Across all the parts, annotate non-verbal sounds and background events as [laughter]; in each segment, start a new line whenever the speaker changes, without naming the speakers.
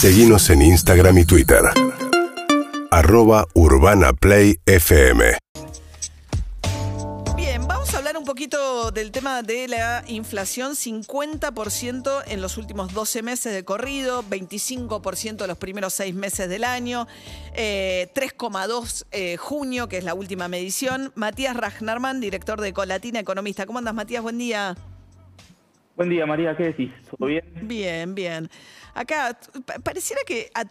Seguimos en Instagram y Twitter. Arroba Urbana Play FM.
Bien, vamos a hablar un poquito del tema de la inflación. 50% en los últimos 12 meses de corrido, 25% en los primeros 6 meses del año, eh, 3,2 eh, junio, que es la última medición. Matías Ragnarman, director de Colatina, economista. ¿Cómo andas, Matías? Buen día.
Buen día, María, ¿qué decís? ¿Todo bien?
Bien, bien. Acá pa- pareciera que a,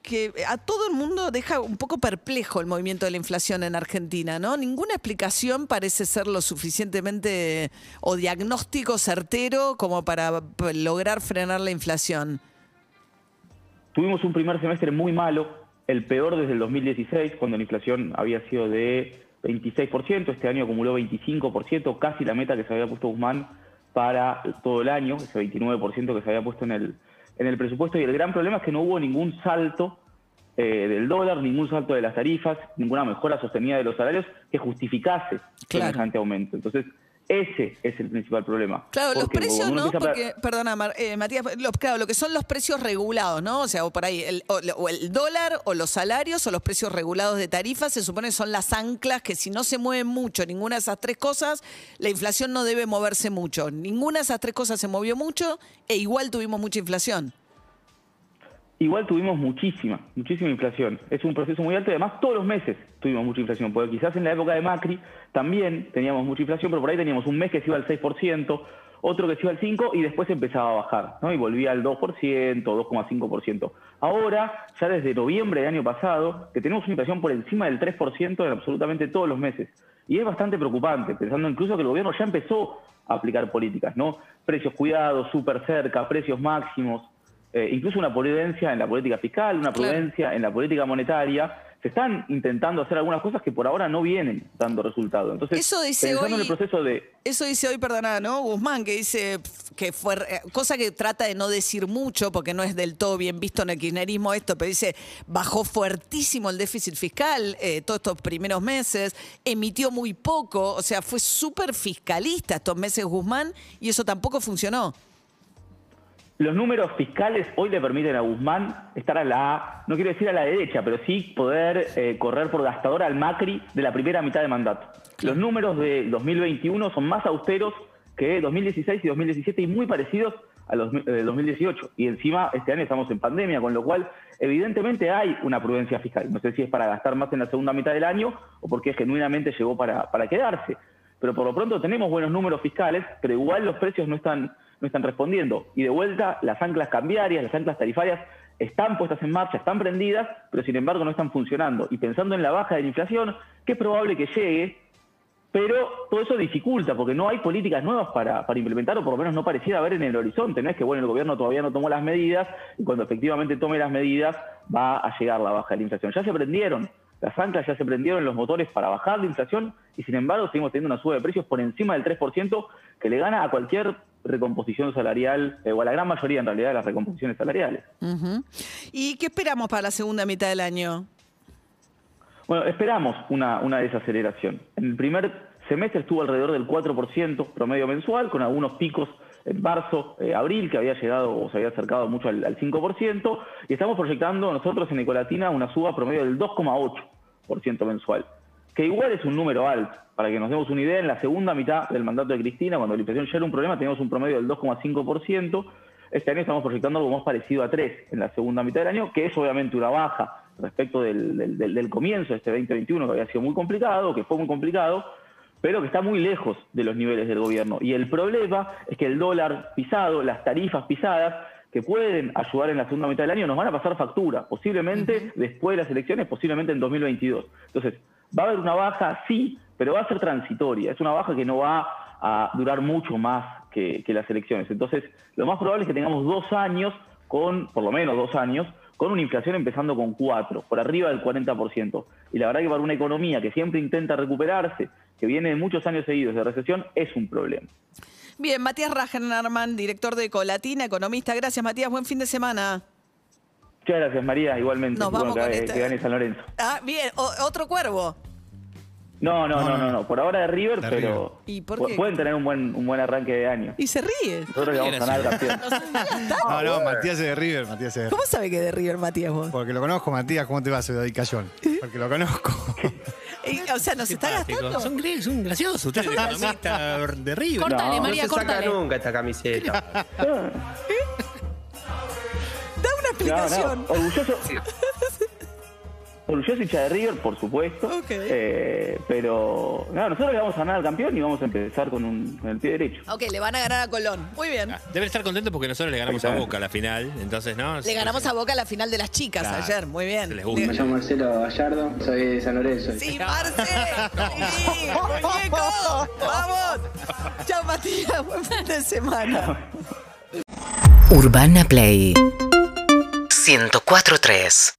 que a todo el mundo deja un poco perplejo el movimiento de la inflación en Argentina, ¿no? Ninguna explicación parece ser lo suficientemente o diagnóstico certero como para lograr frenar la inflación.
Tuvimos un primer semestre muy malo, el peor desde el 2016, cuando la inflación había sido de 26%, este año acumuló 25%, casi la meta que se había puesto Guzmán para todo el año, ese 29% que se había puesto en el, en el presupuesto. Y el gran problema es que no hubo ningún salto eh, del dólar, ningún salto de las tarifas, ninguna mejora sostenida de los salarios que justificase
Claro.
semejante aumento. Entonces, ese es el principal problema.
Claro, los precios no, porque, perdona, eh, Matías, los- claro, lo que son los precios regulados, ¿no? O sea, o por ahí, el, o, o el dólar, o los salarios, o los precios regulados de tarifas, se supone que son las anclas que si no se mueven mucho, ninguna de esas tres cosas, la inflación no debe moverse mucho. Ninguna de esas tres cosas se movió mucho e igual tuvimos mucha inflación.
Igual tuvimos muchísima, muchísima inflación. Es un proceso muy alto y además todos los meses tuvimos mucha inflación, porque quizás en la época de Macri también teníamos mucha inflación, pero por ahí teníamos un mes que se iba al 6%, otro que se iba al 5% y después empezaba a bajar, ¿no? Y volvía al 2%, 2,5%. Ahora, ya desde noviembre del año pasado, que tenemos una inflación por encima del 3% en absolutamente todos los meses. Y es bastante preocupante, pensando incluso que el gobierno ya empezó a aplicar políticas, ¿no? Precios cuidados, súper cerca, precios máximos, eh, incluso una prudencia en la política fiscal, una
Claro.
prudencia en la política monetaria. Se están intentando hacer algunas cosas que por ahora no vienen dando resultado. Entonces,
Eso dice
en
hoy-
el proceso de...
Eso dice hoy, perdona, ¿no? Guzmán, que dice que fue, eh, cosa que trata de no decir mucho, porque no es del todo bien visto en el kirchnerismo esto, pero dice, bajó fuertísimo el déficit fiscal eh, todos estos primeros meses, emitió muy poco, o sea, fue súper fiscalista estos meses Guzmán, y eso tampoco funcionó.
Los números fiscales hoy le permiten a Guzmán estar a la, no quiero decir a la derecha, pero sí poder eh, correr por gastador al Macri de la primera mitad de mandato. Los números de 2021 son más austeros que 2016 y 2017 y muy parecidos a los de 2018. Y encima este año estamos en pandemia, con lo cual evidentemente hay una prudencia fiscal. No sé si es para gastar más en la segunda mitad del año o porque genuinamente llegó para, para quedarse. Pero por lo pronto tenemos buenos números fiscales, pero igual los precios no están, no están respondiendo. Y de vuelta, las anclas cambiarias, las anclas tarifarias están puestas en marcha, están prendidas, pero sin embargo no están funcionando. Y pensando en la baja de la inflación, que es probable que llegue, pero todo eso dificulta, porque no hay políticas nuevas para, implementar, o por lo menos no pareciera haber en el horizonte. No es que, bueno, el gobierno todavía no tomó las medidas, y cuando efectivamente tome las medidas va a llegar la baja de la inflación. Ya se prendieron, las anclas ya se prendieron los motores para bajar la inflación, y sin embargo seguimos teniendo una suba de precios por encima del 3%, que le gana a cualquier recomposición salarial, eh, o a la gran mayoría en realidad de las recomposiciones salariales.
¿Y qué esperamos para la segunda mitad del año?
Bueno, esperamos una, una desaceleración. En el primer semestre estuvo alrededor del 4% promedio mensual, con algunos picos en marzo, eh, abril, que había llegado o se había acercado mucho al, al 5%, y estamos proyectando nosotros en Ecolatina una suba promedio del 2,8% mensual, que igual es un número alto. Para que nos demos una idea, en la segunda mitad del mandato de Cristina, cuando la inflación ya era un problema, teníamos un promedio del 2,5%. Este año estamos proyectando algo más parecido a 3 en la segunda mitad del año, que es obviamente una baja respecto del, del- del- del comienzo de este 2021, que había sido muy complicado, que fue muy complicado, pero que está muy lejos de los niveles del gobierno. Y el problema es que el dólar pisado, las tarifas pisadas, que pueden ayudar en la segunda mitad del año, nos van a pasar factura, posiblemente después de las elecciones, posiblemente en 2022. Entonces, va a haber una baja, sí, pero va a ser transitoria. Es una baja que no va a durar mucho más que, las elecciones. Entonces, lo más probable es que tengamos dos años con, por lo menos dos años, con una inflación empezando con 4, por arriba del 40%. Y la verdad que para una economía que siempre intenta recuperarse, que viene de muchos años seguidos de recesión, es un problema.
Bien, Matías Rajenarman, director de Colatina, economista. Gracias, Matías. Buen fin de semana.
Muchas gracias, María, igualmente.
Nos vamos
que,
con
que
este-
gane San Lorenzo.
Ah, bien, o- otro cuervo.
No, no, no, no, no. Por ahora de River,
De
pero
¿Y por qué?
pueden tener un buen, un buen arranque de año.
Y se ríe.
Nosotros le vamos a ganar el campeón. [laughs] [laughs]
No, no, Matías es de River, Matías es de
¿Cómo sabe que de River, Matías, vos?
Porque lo conozco, Matías, ¿cómo te va, Soy David Cayón? Porque lo conozco. [laughs]
Eh, O sea, nos está gastando.
Son, son graciosos. Ustedes economista de River.
Córtale,
No,
María,
no se saca
córtale.
nunca esta camiseta.
Da
No,
explicación.
no. Orgulloso. [laughs] Orgulloso hincha de River, por supuesto.
Ok.
Eh, pero no, nosotros le vamos a ganar al campeón y vamos a empezar con, un, con el pie derecho.
Ok, le van a ganar a Colón. Muy bien.
Ah, Deben estar contentos porque nosotros le ganamos a Boca a la final. Entonces, ¿no?
Le ganamos a Boca la final de las chicas
Claro.
ayer. Muy bien.
Les gusta.
Le-
llamo Marcelo Gallardo, soy de San Lorenzo.
Sí, Marce. Sí, [laughs] muñeco. Vamos. Chao, Matías. Buen fin de semana.
Urbana Play 104.3